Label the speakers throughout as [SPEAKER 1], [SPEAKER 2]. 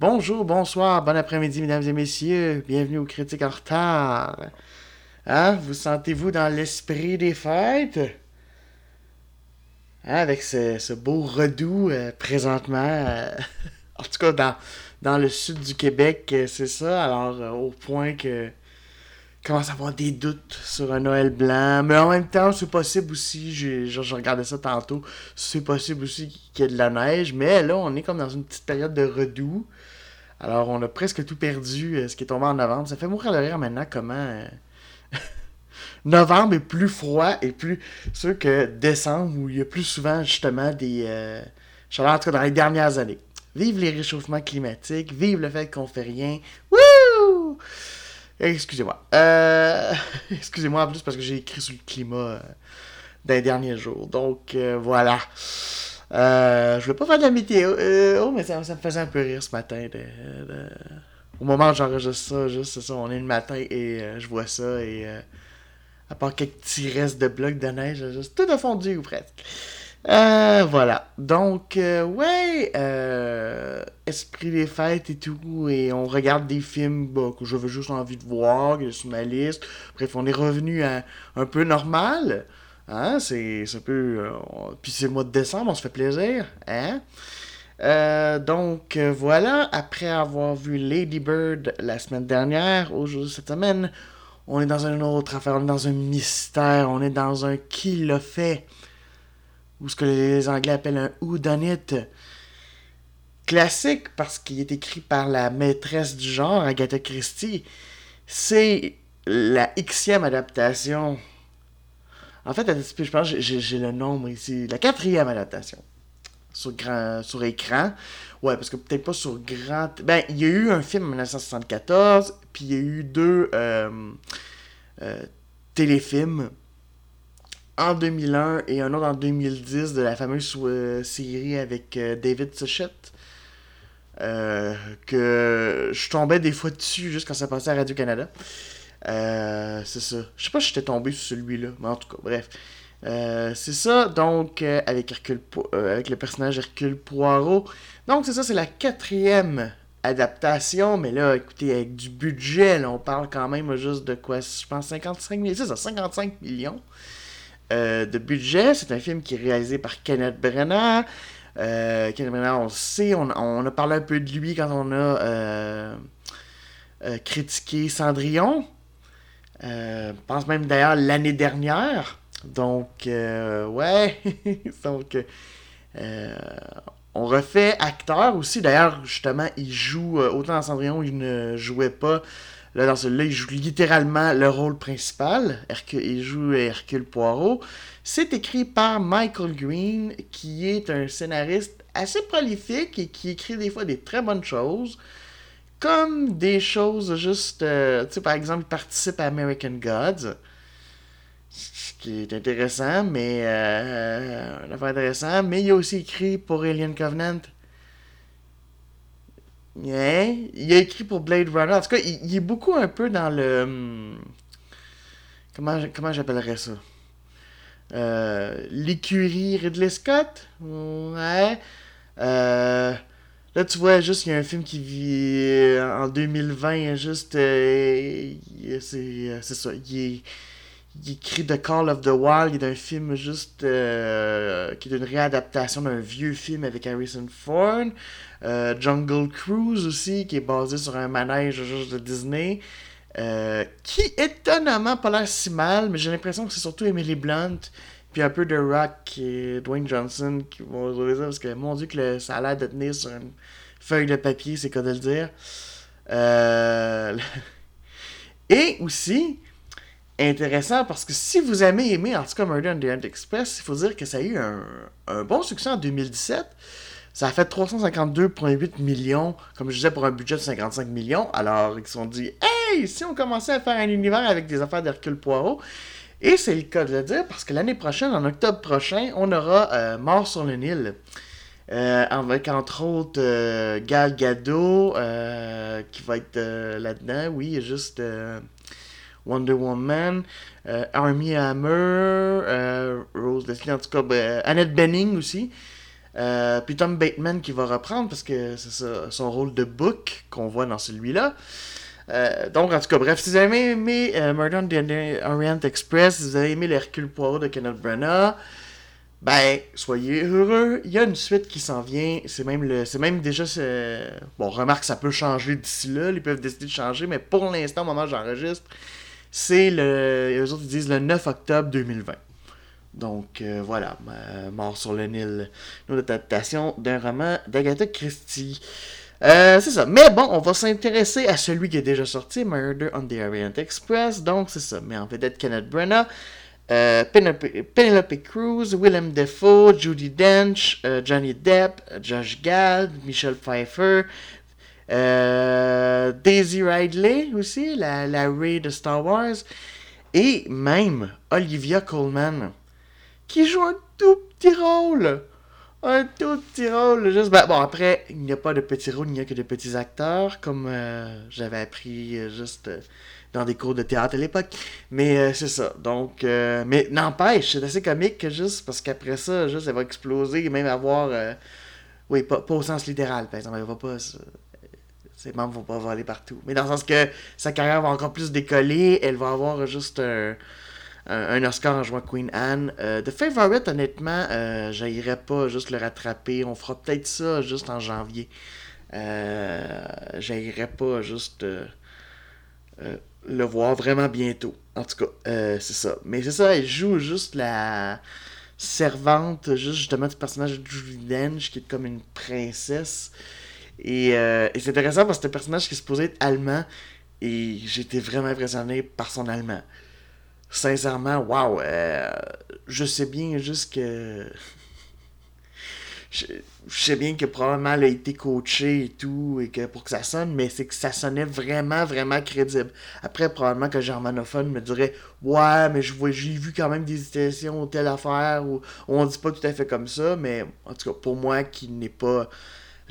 [SPEAKER 1] Bonjour, bonsoir, bon après-midi, mesdames et messieurs. Bienvenue aux Critiques en retard. Hein? Vous sentez-vous dans l'esprit des fêtes? Hein, avec ce, beau redoux euh, présentement. Euh, en tout cas, dans, le sud du Québec, euh, c'est ça. Alors, au point que commence à avoir des doutes sur un Noël blanc. Mais en même temps, c'est possible aussi, j'ai, genre, je regardais ça tantôt, c'est possible aussi qu'il y ait de la neige. Mais là, on est comme dans une petite période de redoux. Alors, on a presque tout perdu, ce qui est tombé en novembre. Ça fait mourir de rire maintenant comment novembre est plus froid et plus sûr que décembre, où il y a plus souvent justement des euh, chaleurs, en tout cas dans les dernières années. Vive les réchauffements climatiques, vive le fait qu'on fait rien. Wouh! Excusez-moi. Euh, excusez-moi en plus parce que j'ai écrit sur le climat euh, les derniers jours. Donc euh, je voulais pas faire de la météo, oh, mais ça, me faisait un peu rire ce matin. Au moment où j'enregistre ça, juste c'est ça, on est le matin et je vois ça et à part quelques petits restes de blocs de neige, juste tout a fondu ou presque. Euh, voilà. Donc, euh, ouais, euh, esprit des fêtes et tout, et on regarde des films bah, que j'avais juste envie de voir, qui sur ma liste. Bref, on est revenu à un peu normal. Hein, c'est un peu... puis c'est le mois de décembre, on se fait plaisir. Hein? donc voilà, après avoir vu Lady Bird la semaine dernière, aujourd'hui cette semaine, on est dans une autre affaire, on est dans un mystère, on est dans un qui l'a fait. Ou ce que les Anglais appellent un who. Classique parce qu'il est écrit par la maîtresse du genre, Agatha Christie. C'est la xème adaptation. En fait, je pense j'ai le nombre ici. La quatrième adaptation. Sur, grand, sur écran. Ouais, parce que peut-être pas sur grand. Ben, il y a eu un film en 1974, puis il y a eu deux euh, euh, téléfilms en 2001 et un autre en 2010 de la fameuse euh, série avec David Suchet. que je tombais des fois dessus juste quand ça passait à Radio-Canada. C'est ça. Je sais pas si j'étais tombé sur celui-là, mais en tout cas, bref. c'est ça, donc, avec, Hercule, avec le personnage Hercule Poirot. Donc, c'est ça, c'est la quatrième adaptation, mais là, écoutez, avec du budget, on parle quand même juste de quoi, je pense 55 millions, ça, 55 millions euh, de budget. C'est un film qui est réalisé par Kenneth Branagh. Euh, Kenneth Branagh, on le sait, on, a parlé un peu de lui quand on a euh, critiqué Cendrillon. Je pense même d'ailleurs l'année dernière. Donc, ouais, donc on refait acteur aussi. D'ailleurs, justement, il joue, euh, autant dans Cendrillon, il ne jouait pas. Là, dans celui-là, il joue littéralement le rôle principal. Hercule, il joue Hercule Poirot. C'est écrit par Michael Green, qui est un scénariste assez prolifique et qui écrit des fois des très bonnes choses. Comme des choses juste. Euh, tu sais, par exemple, il participe à American Gods ce qui est intéressant, mais euh, une affaire intéressante. Mais il a aussi écrit pour Alien Covenant. Yeah. Il a écrit pour Blade Runner. En tout cas, il, est beaucoup un peu dans le. Hum, comment, comment j'appellerais ça? Euh, L'écurie Ridley Scott? Ouais. Euh, là, tu vois, juste, il y a un film qui vit en 2020. Juste. c'est ça. Il écrit The Call of the Wild, il est un film juste euh, qui est une réadaptation d'un vieux film avec Harrison Ford. Euh, Jungle Cruise aussi, qui est basé sur un manège juste de Disney. Euh, qui étonnamment pas l'air si mal, mais j'ai l'impression que c'est surtout Emily Blunt, puis un peu de Rock et Dwayne Johnson qui vont jouer ça, parce que mon dieu que ça a l'air de tenir sur une feuille de papier, c'est quoi de le dire. Et aussi, intéressant parce que si vous avez aimé en tout cas Murder on the Orient Express, il faut dire que ça a eu un, bon succès en 2017. Ça a fait 352,8 millions, comme je disais, pour un budget de 55 millions. Alors, ils se sont dit, hey, si on commençait à faire un univers avec des affaires d'Hercule Poirot. Et c'est le cas de le dire parce que l'année prochaine, en octobre prochain, on aura euh, Mort sur le Nil. Euh, avec entre autres euh, Gal Gadot qui va être là-dedans. Oui, il y a juste Wonder Woman, euh, Army Hammer, euh, Rose Leslie, en tout cas, ben, Annette Benning aussi. Euh, puis Tom Bateman qui va reprendre parce que c'est son rôle de Book qu'on voit dans celui-là. Euh, donc, en tout cas, bref, si vous avez aimé euh, Murder on the Orient Express, si vous avez aimé l'Hercule Poirot de Kenneth Branagh, ben, soyez heureux. Il y a une suite qui s'en vient. C'est même le, c'est même déjà, bon, remarque, ça peut changer d'ici là. Ils peuvent décider de changer, mais pour l'instant, au moment où j'enregistre, c'est le, eux autres disent le 9 octobre 2020. Donc euh, voilà, Mort sur le Nil, une adaptation d'un roman d'Agatha Christie. Euh, c'est ça. Mais bon, on va s'intéresser à celui qui est déjà sorti, Murder on the Orient Express. Donc c'est ça. Mais en vedette Kenneth Branagh, euh, Penelope, Cruz, Willem Dafoe, Judy Dench, Johnny Depp, Josh Gad, Michelle Pfeiffer, Daisy Ridley aussi, la, la Ray de Star Wars, et même Olivia Colman qui joue un tout petit rôle. Un tout petit rôle. Juste, ben, bon, après, il n'y a pas de petits rôles, il n'y a que de petits acteurs, comme euh, j'avais appris euh, juste euh, dans des cours de théâtre à l'époque. Mais c'est ça. Donc, mais n'empêche, c'est assez comique juste parce qu'après ça, juste, elle va exploser et même avoir. oui, pas, au sens littéral, par exemple. Elle va pas. ses membres vont pas voler partout. Mais dans le sens que sa carrière va encore plus décoller, elle va avoir juste un un Oscar en jouant Queen Anne. Euh, The Favorite, honnêtement, euh, pas juste le rattraper. On fera peut-être ça juste en janvier. Euh, pas juste euh, le voir vraiment bientôt. En tout cas, c'est ça. Mais c'est ça, elle joue juste la servante, juste justement du personnage de Julie Dench, qui est comme une princesse. Et, et c'est intéressant parce que c'est un personnage qui est supposé être allemand. Et j'étais vraiment impressionné par son allemand sincèrement, waouh, je sais bien juste que. je, sais bien que probablement elle a été coachée et tout, et que pour que ça sonne, mais c'est que ça sonnait vraiment, vraiment crédible. Après, probablement que germanophone me dirait Ouais, mais je vois, j'ai vu quand même des hésitations ou telle affaire, ou on dit pas tout à fait comme ça, mais en tout cas, pour moi qui n'est pas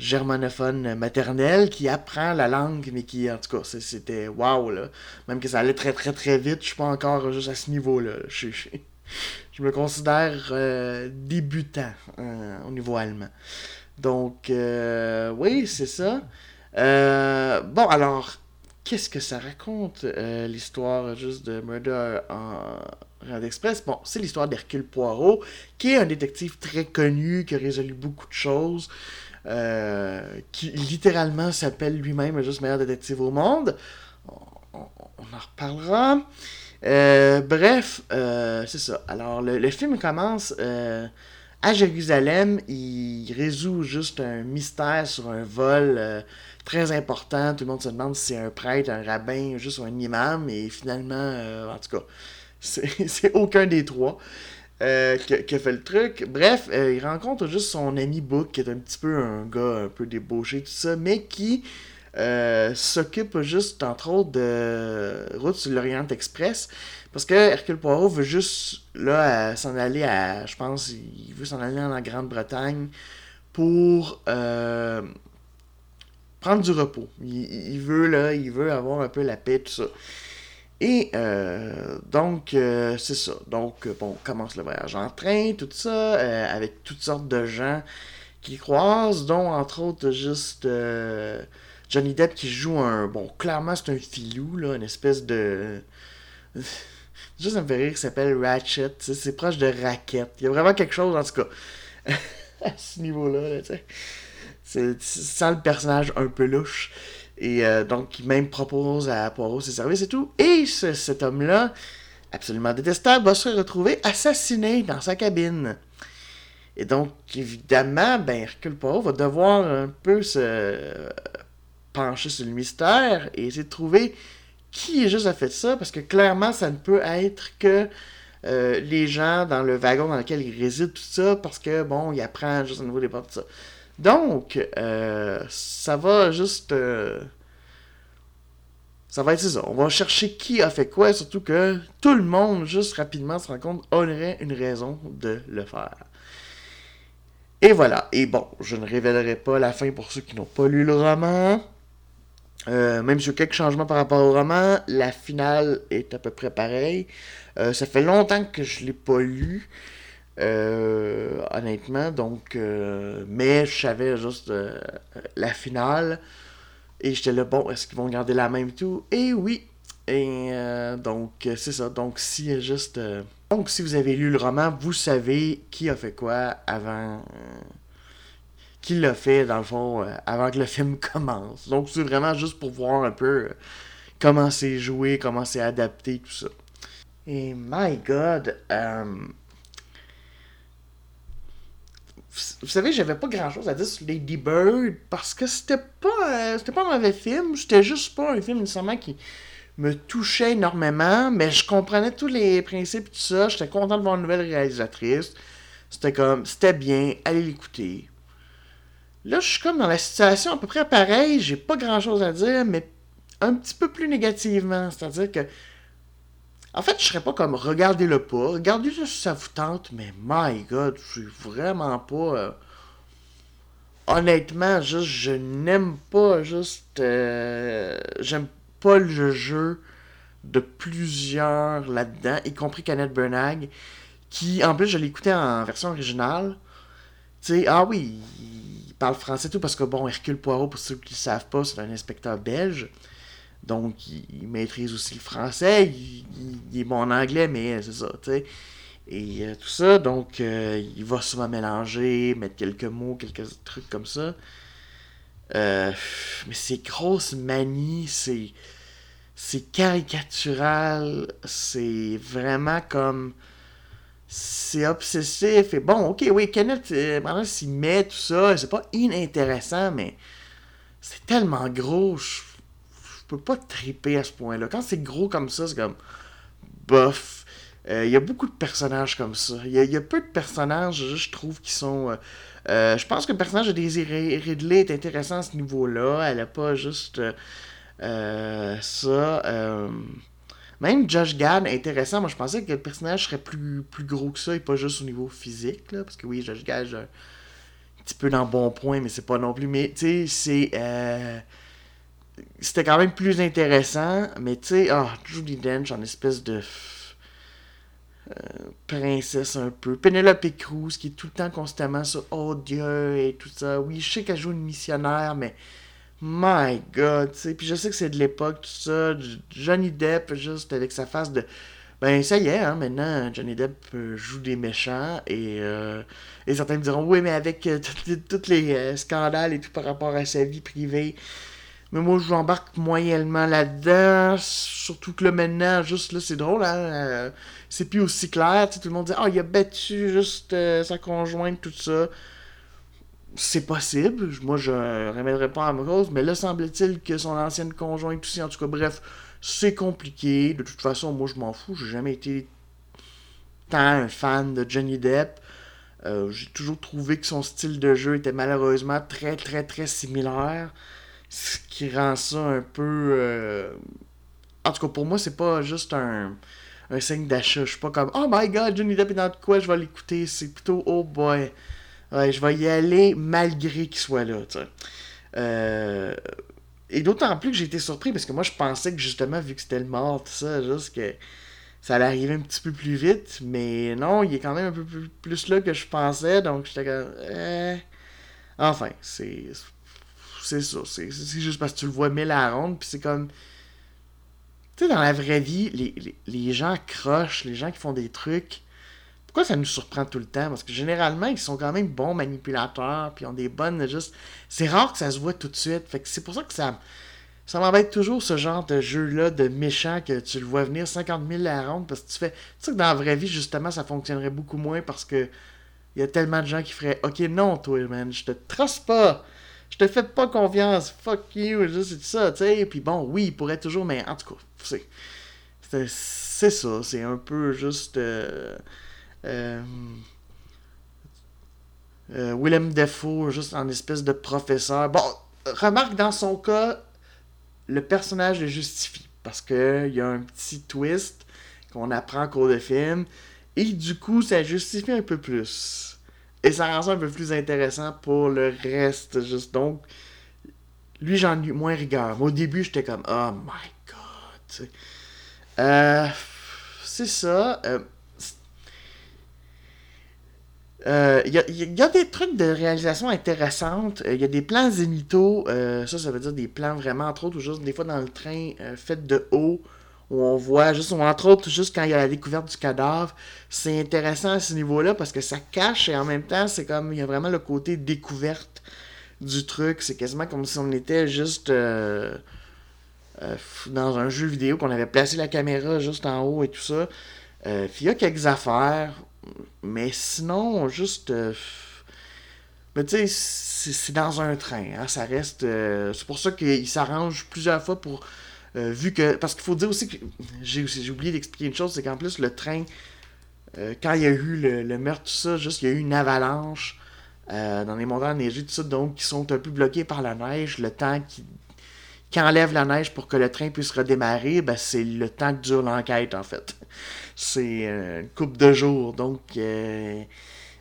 [SPEAKER 1] germanophone maternelle qui apprend la langue, mais qui, en tout cas, c'était waouh, là. Même que ça allait très, très, très vite, je suis pas encore juste à ce niveau-là. Je, je, me considère euh, débutant euh, au niveau allemand. Donc, euh, oui, c'est ça. bon, alors, qu'est-ce que ça raconte, l'histoire juste de Murder en Rand Express? Bon, c'est l'histoire d'Hercule Poirot, qui est un détective très connu, qui a résolu beaucoup de choses. Euh, qui littéralement s'appelle lui-même juste meilleur détective au monde. On, en reparlera. Euh, bref, euh, c'est ça. Alors, le, film commence à Jérusalem. Il résout juste un mystère sur un vol très important. Tout le monde se demande si c'est un prêtre, un rabbin, juste un imam. Et finalement, en tout cas, c'est aucun des trois. Euh, qui, a fait le truc. Bref, euh, il rencontre juste son ami Book, qui est un petit peu un gars un peu débauché, tout ça, mais qui euh, s'occupe juste, entre autres, de Route sur l'Orient Express. Parce que Hercule Poirot veut juste, là, s'en aller à, je pense, il veut s'en aller en Grande-Bretagne pour prendre du repos. Il, veut, là, il veut avoir un peu la paix, tout ça. Et euh, donc, euh, c'est ça. Donc, euh, bon, on commence le voyage en train, tout ça, avec toutes sortes de gens qui croisent, dont entre autres juste Johnny Depp qui joue un. Bon, clairement, c'est un filou, là, une espèce de. Juste un me fait rire s'appelle Ratchet. C'est proche de Racket. Il y a vraiment quelque chose, en tout cas, à ce niveau-là, tu sais. C'est le personnage un peu louche. Et euh, donc, il même propose à Poirot ses services et tout. Et cet homme-là, absolument détestable, va se retrouver assassiné dans sa cabine. Et donc, évidemment, ben, Hercule Poirot va devoir un peu se pencher sur le mystère et essayer de trouver qui est juste a fait ça, parce que clairement, ça ne peut être que euh, les gens dans le wagon dans lequel il réside, tout ça, parce que, bon, il apprend juste au niveau des portes, tout ça. Donc, euh, ça va juste. Euh, ça va être ça. On va chercher qui a fait quoi, surtout que tout le monde, juste rapidement, se rend compte, aurait une raison de le faire. Et voilà. Et bon, je ne révélerai pas la fin pour ceux qui n'ont pas lu le roman. Euh, même sur quelques changements par rapport au roman, la finale est à peu près pareille. ça fait longtemps que je ne l'ai pas lu. Euh, honnêtement, donc, euh, mais je savais juste euh, la finale. Et j'étais là, bon, est-ce qu'ils vont garder la même tout? Et oui! Et donc, c'est ça. Donc, si juste. donc, si vous avez lu le roman, vous savez qui a fait quoi avant. qui l'a fait, dans le fond, avant que le film commence. Donc, c'est vraiment juste pour voir un peu comment c'est joué, comment c'est adapté, tout ça. Et my god, vous savez, j'avais pas grand chose à dire sur Lady Bird parce que c'était pas, euh, c'était pas un mauvais film. C'était juste pas un film nécessairement qui me touchait énormément, mais je comprenais tous les principes et tout ça. J'étais content de voir une nouvelle réalisatrice. C'était comme, c'était bien, allez l'écouter. Là, je suis comme dans la situation à peu près pareille. J'ai pas grand chose à dire, mais un petit peu plus négativement. C'est-à-dire que en fait, je serais pas comme regardez-le pas. Regardez-le si ça vous tente, mais my god, je suis vraiment pas. Euh, honnêtement, juste, je n'aime pas juste. Euh, j'aime pas le jeu de plusieurs là-dedans, y compris Kenneth Bernag, qui, en plus, je l'écoutais en version originale. Tu sais, ah oui, il parle français tout, parce que bon, Hercule Poirot, pour ceux qui ne savent pas, c'est un inspecteur belge. Donc, il, maîtrise aussi le français. Il, est bon en anglais, mais c'est ça, tu sais. Et euh, tout ça, donc, euh, il va souvent mélanger, mettre quelques mots, quelques trucs comme ça. Euh, mais c'est grosse manie, c'est. C'est caricatural, c'est vraiment comme. C'est obsessif. Et bon, ok, oui, Kenneth, maintenant s'il met tout ça, c'est pas inintéressant, mais c'est tellement gros, peux pas triper à ce point-là. Quand c'est gros comme ça, c'est comme bof. Euh, il y a beaucoup de personnages comme ça. Il y, a peu de personnages, je trouve, qui sont. Euh, euh, je pense que le personnage de Daisy Ridley est intéressant à ce niveau-là. Elle a pas juste ça. Même Josh Gad intéressant. Moi, je pensais que le personnage serait plus, plus gros que ça et pas juste au niveau physique. Là, parce que oui, Josh Gad, un petit peu dans bon point, mais c'est pas non plus. Mais tu sais, c'est c'était quand même plus intéressant, mais tu sais, ah, Judy Dench en espèce de euh, princesse un peu. Penelope Cruz qui est tout le temps constamment sur Oh Dieu et tout ça. Oui, je sais qu'elle joue une missionnaire, mais my god, tu sais. Puis je sais que c'est de l'époque, tout ça. Johnny Depp, juste avec sa face de. Ben, ça y est, hein, maintenant, Johnny Depp euh, joue des méchants et, euh, et certains me diront, oui, mais avec tous les scandales et tout par rapport à sa vie privée, mais moi, je m'embarque moyennement là-dedans. Surtout que là, maintenant, juste là, c'est drôle, hein. Euh, c'est plus aussi clair. tout le monde dit Ah, il a battu juste euh, sa conjointe, tout ça. C'est possible. Moi, je ne remettrai pas en cause. Mais là, semble-t-il que son ancienne conjointe aussi. En tout cas, bref, c'est compliqué. De toute façon, moi, je m'en fous. J'ai jamais été tant un fan de Johnny Depp. Euh, j'ai toujours trouvé que son style de jeu était malheureusement très, très, très similaire ce qui rend ça un peu. Euh, en tout cas, pour moi, c'est pas juste un, un signe d'achat. Je suis pas comme Oh my god, Johnny Depp est dans quoi, je vais l'écouter. C'est plutôt Oh boy. Ouais, je vais y aller malgré qu'il soit là, tu sais. Euh, et d'autant plus que j'ai été surpris parce que moi je pensais que justement, vu que c'était le mort, tout ça, juste que ça allait arriver un petit peu plus vite. Mais non, il est quand même un peu plus, là que je pensais. Donc j'étais comme. Eh. Enfin, c'est c'est juste parce que tu le vois mille à ronde, puis c'est comme. Tu sais, dans la vraie vie, les, gens crochent, les gens qui font des trucs. Pourquoi ça nous surprend tout le temps? Parce que généralement, ils sont quand même bons manipulateurs, puis ont des bonnes. C'est rare que ça se voit tout de suite. Fait que c'est pour ça que ça. Ça m'embête toujours ce genre de jeu-là de méchant que tu le vois venir 50 000 à ronde parce que tu fais. Tu sais que dans la vraie vie, justement, ça fonctionnerait beaucoup moins parce que il y a tellement de gens qui feraient Ok, non, toi, man, je te trace pas je te fais pas confiance, fuck you, c'est ça, tu sais. Puis bon, oui, il pourrait toujours, mais en tout cas, c'est. Ça, c'est un peu juste. Euh, euh, euh, Willem Defoe, juste en espèce de professeur. Bon, remarque dans son cas, le personnage le justifie. Parce qu'il y a un petit twist qu'on apprend au cours de film. Et du coup, ça justifie un peu plus. Et ça rend ça un peu plus intéressant pour le reste. Juste donc, lui, j'en ai moins rigueur. au début, j'étais comme, oh my god. Euh, c'est ça. Euh, Euh, Il y, a, il des trucs de réalisation intéressantes. Euh, Il y a des plans zénithaux. euh, ça, ça veut dire des plans vraiment, entre autres, ou juste des fois dans le train, euh, fait de haut, où on voit, juste, entre autres, juste quand il y a la découverte du cadavre. C'est intéressant à ce niveau-là parce que ça cache et en même temps, c'est comme, il y a vraiment le côté découverte du truc. C'est quasiment comme si on était juste euh, euh, dans un jeu vidéo, qu'on avait placé la caméra juste en haut et tout ça. Euh, il y a quelques affaires. Mais sinon, juste. mais tu sais, c'est dans un train. hein, ça reste. c'est pour ça qu'il s'arrange plusieurs fois pour. Euh, vu que. Parce qu'il faut dire aussi que. J'ai oublié d'expliquer une chose, c'est qu'en plus, le train. euh, quand il y a eu le, meurtre, tout ça, juste, il y a eu une avalanche euh, dans les montagnes enneigées, tout ça, donc qui sont un peu bloqués par la neige. Le temps qui, qui enlève la neige pour que le train puisse redémarrer, ben, c'est le temps que dure l'enquête, en fait. C'est une couple de jours. Donc,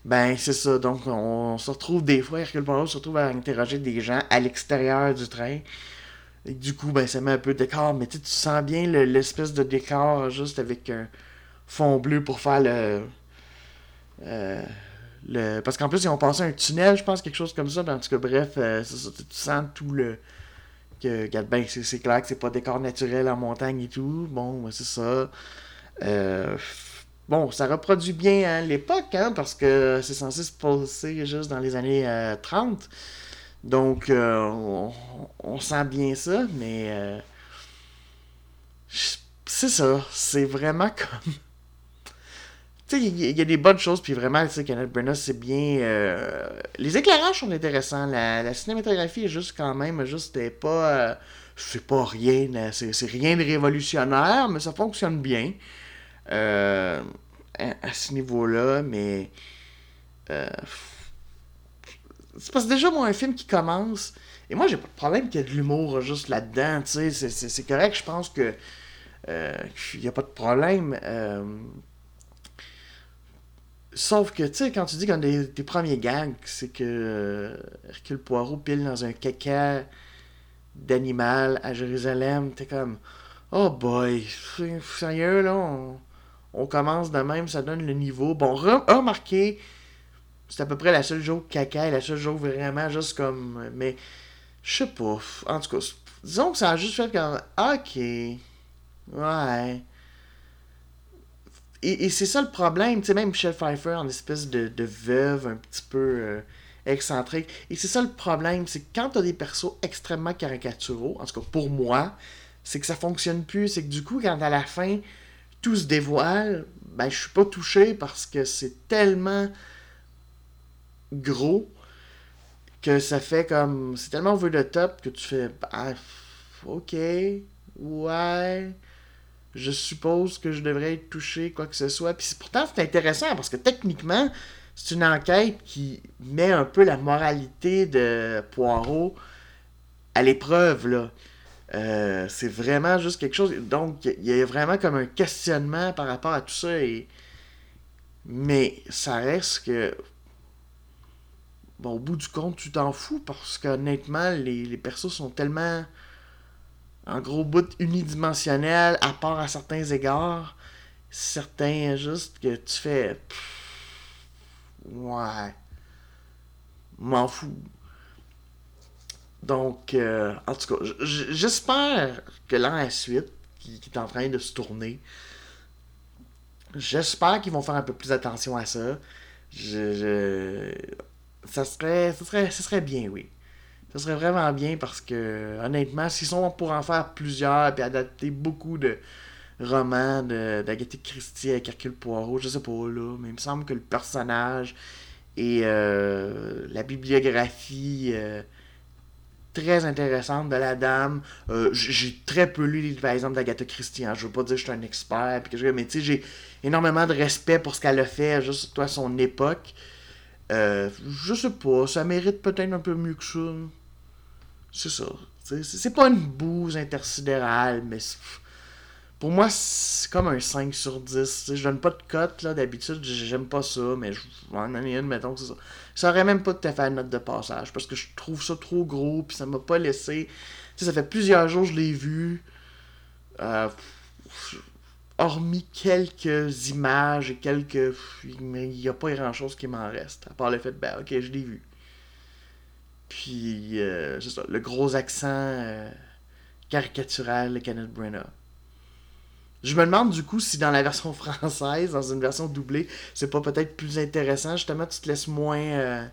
[SPEAKER 1] ben, c'est ça. Donc, on se retrouve des fois, Hercule Poirot se retrouve à interroger des gens à l'extérieur du train. Et du coup, ben, ça met un peu de décor. Mais tu sens bien le- l'espèce de décor juste avec un fond bleu pour faire le. euh, le... Parce qu'en plus, ils ont passé un tunnel, je pense, quelque chose comme ça. En tout cas, bref, euh, tu sens tout le. Que, ben, c'est clair que c'est pas décor naturel en montagne et tout. Bon, ben, c'est ça. Euh, bon, ça reproduit bien hein, l'époque, hein, parce que c'est censé se passer juste dans les années euh, 30. Donc, euh, on, sent bien ça, mais euh, c'est ça. C'est vraiment comme. Tu sais, il y, a des bonnes choses, puis vraiment, tu sais, Kenneth Branagh, c'est bien. euh, Les éclairages sont intéressants. La, cinématographie est juste quand même, juste, pas. C'est pas rien, c'est rien de révolutionnaire, mais ça fonctionne bien à, ce niveau-là, mais. C'est parce que déjà, moi, un film qui commence. Et moi, j'ai pas de problème qu'il y ait de l'humour juste là-dedans, tu sais. c'est- correct, je pense que. euh, Il n'y a pas de problème. euh, Sauf que, tu sais, quand tu dis qu'un des, des premiers gags, c'est que euh, Hercule Poirot pile dans un caca d'animal à Jérusalem, t'es comme. Oh boy, sérieux, là, on, on commence de même, ça donne le niveau. Bon, re- remarquez, c'est à peu près la seule joke caca et la seule joke vraiment juste comme. Mais, je sais pas. En tout cas, disons que ça a juste fait comme. Ok. Ouais. Et, c'est ça le problème, tu sais, même Michelle Pfeiffer en espèce de, de veuve un petit peu euh, excentrique. Et c'est ça le problème, c'est que quand t'as des persos extrêmement caricaturaux, en tout cas pour moi, c'est que ça fonctionne plus. C'est que du coup, quand à la fin, tout se dévoile, ben je suis pas touché parce que c'est tellement gros que ça fait comme. C'est tellement over the top que tu fais. Ah, ok, ouais. Je suppose que je devrais être touché, quoi que ce soit. Puis pourtant, c'est intéressant parce que techniquement, c'est une enquête qui met un peu la moralité de Poirot à l'épreuve, là. Euh, c'est vraiment juste quelque chose. Donc, il y a vraiment comme un questionnement par rapport à tout ça. Mais ça reste que. Bon, au bout du compte, tu t'en fous parce qu'honnêtement, les, les persos sont tellement. En gros bout unidimensionnels, à part à certains égards. Certains, juste que tu fais. Ouais. M'en fous. Donc, euh, en tout cas, j'espère que l'an à suite, qui, est en train de se tourner, j'espère qu'ils vont faire un peu plus attention à ça. Je- ça serait, ça serait, ça serait bien, oui. Ça serait vraiment bien parce que, honnêtement, s'ils sont pour en faire plusieurs et adapter beaucoup de romans d'Agatha Christie avec Hercule Poirot, je sais pas là, mais il me semble que le personnage et euh, la bibliographie euh, très intéressante de la dame. Euh, j'ai très peu lu, par exemple, d'Agatha Christie. hein. Je veux pas dire que je suis un expert, puis que je- mais tu sais, j'ai énormément de respect pour ce qu'elle a fait, juste toi, son époque. Euh, je sais pas, ça mérite peut-être un peu mieux que ça. C'est ça. C'est pas une bouse intersidérale, mais pour moi, c'est comme un 5 sur 10. Tu sais, Je donne pas de cote, là, d'habitude, j'aime pas ça, mais je vais en donner une, mettons que c'est ça. Ça aurait même pas tout à fait la note de passage, parce que je trouve ça trop gros, puis ça m'a pas laissé... Ça fait plusieurs jours que je l'ai vu. Euh, hormis quelques images et quelques. Il n'y a pas grand chose qui m'en reste. À part le fait, ben, ok, je l'ai vu. Puis, euh, c'est ça, le gros accent euh, caricatural de Kenneth Branagh. Je me demande du coup si dans la version française, dans une version doublée, c'est pas peut-être plus intéressant. Justement, tu te laisses moins. Euh,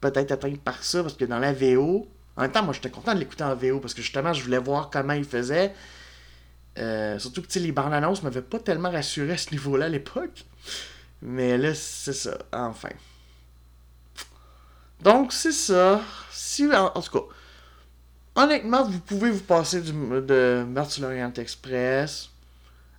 [SPEAKER 1] peut-être atteindre par ça, parce que dans la VO. En même temps, moi j'étais content de l'écouter en VO, parce que justement, je voulais voir comment il faisait. Euh, surtout que les bandes annonces m'avaient pas tellement rassuré à ce niveau-là à l'époque. Mais là, c'est ça, enfin. Donc, c'est ça. Si, en, tout cas, honnêtement, vous pouvez vous passer du, de Meurtre l'Orient Express.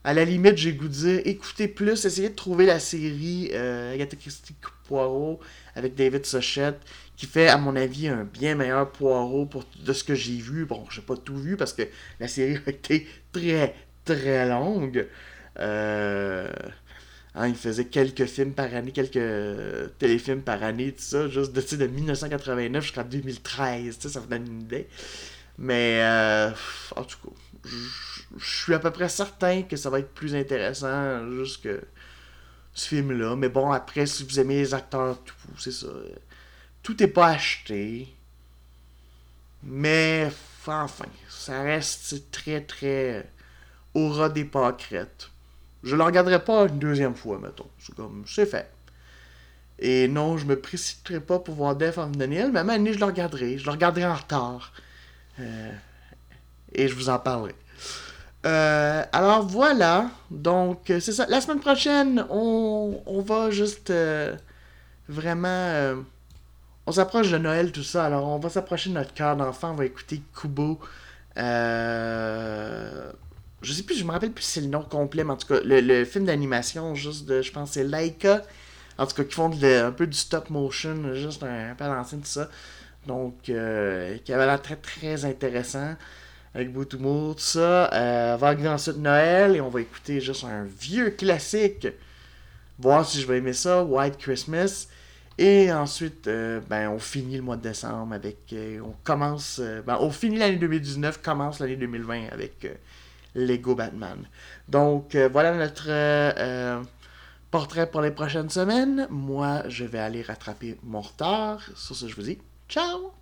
[SPEAKER 1] À la limite, j'ai goût de dire, écoutez plus, essayez de trouver la série euh, Agatha Christie Poirot avec David Sochette, qui fait, à mon avis, un bien meilleur Poirot pour, de ce que j'ai vu. Bon, j'ai pas tout vu parce que la série a été très, très longue. Euh, Hein, il faisait quelques films par année, quelques téléfilms par année, tout ça, juste de, de 1989 jusqu'en 2013, ça vous donne une idée. Mais, euh, en tout cas, je suis à peu près certain que ça va être plus intéressant juste que ce film-là. Mais bon, après, si vous aimez les acteurs, tout, c'est ça. Tout n'est pas acheté. Mais, enfin, ça reste très, très aura des pâquerettes. Je le regarderai pas une deuxième fois, mettons. C'est comme, c'est fait. Et non, je me précipiterai pas pour voir Death of Daniel, mais à un je le regarderai. Je le regarderai en retard. Euh, et je vous en parlerai. Euh, alors voilà. Donc, c'est ça. La semaine prochaine, on, va juste euh, vraiment. On s'approche de Noël, tout ça. Alors, on va s'approcher de notre cœur d'enfant. On va écouter Kubo. Euh je sais plus, je me rappelle plus si c'est le nom complet, mais en tout cas, le, film d'animation, juste de, je pense, c'est Laika. En tout cas, qui font un peu du stop motion, juste un, peu à l'ancienne, tout ça. Donc, euh, qui avait l'air très très intéressant. Avec tout tout ça. Euh, on va arriver ensuite Noël et on va écouter juste un vieux classique. Voir si je vais aimer ça, White Christmas. Et ensuite, euh, ben, on finit le mois de décembre avec. on commence. ben, on finit l'année 2019, commence l'année 2020 avec Lego Batman. Donc euh, voilà notre euh, euh, portrait pour les prochaines semaines. Moi, je vais aller rattraper mon retard. Sur ce, je vous dis ciao!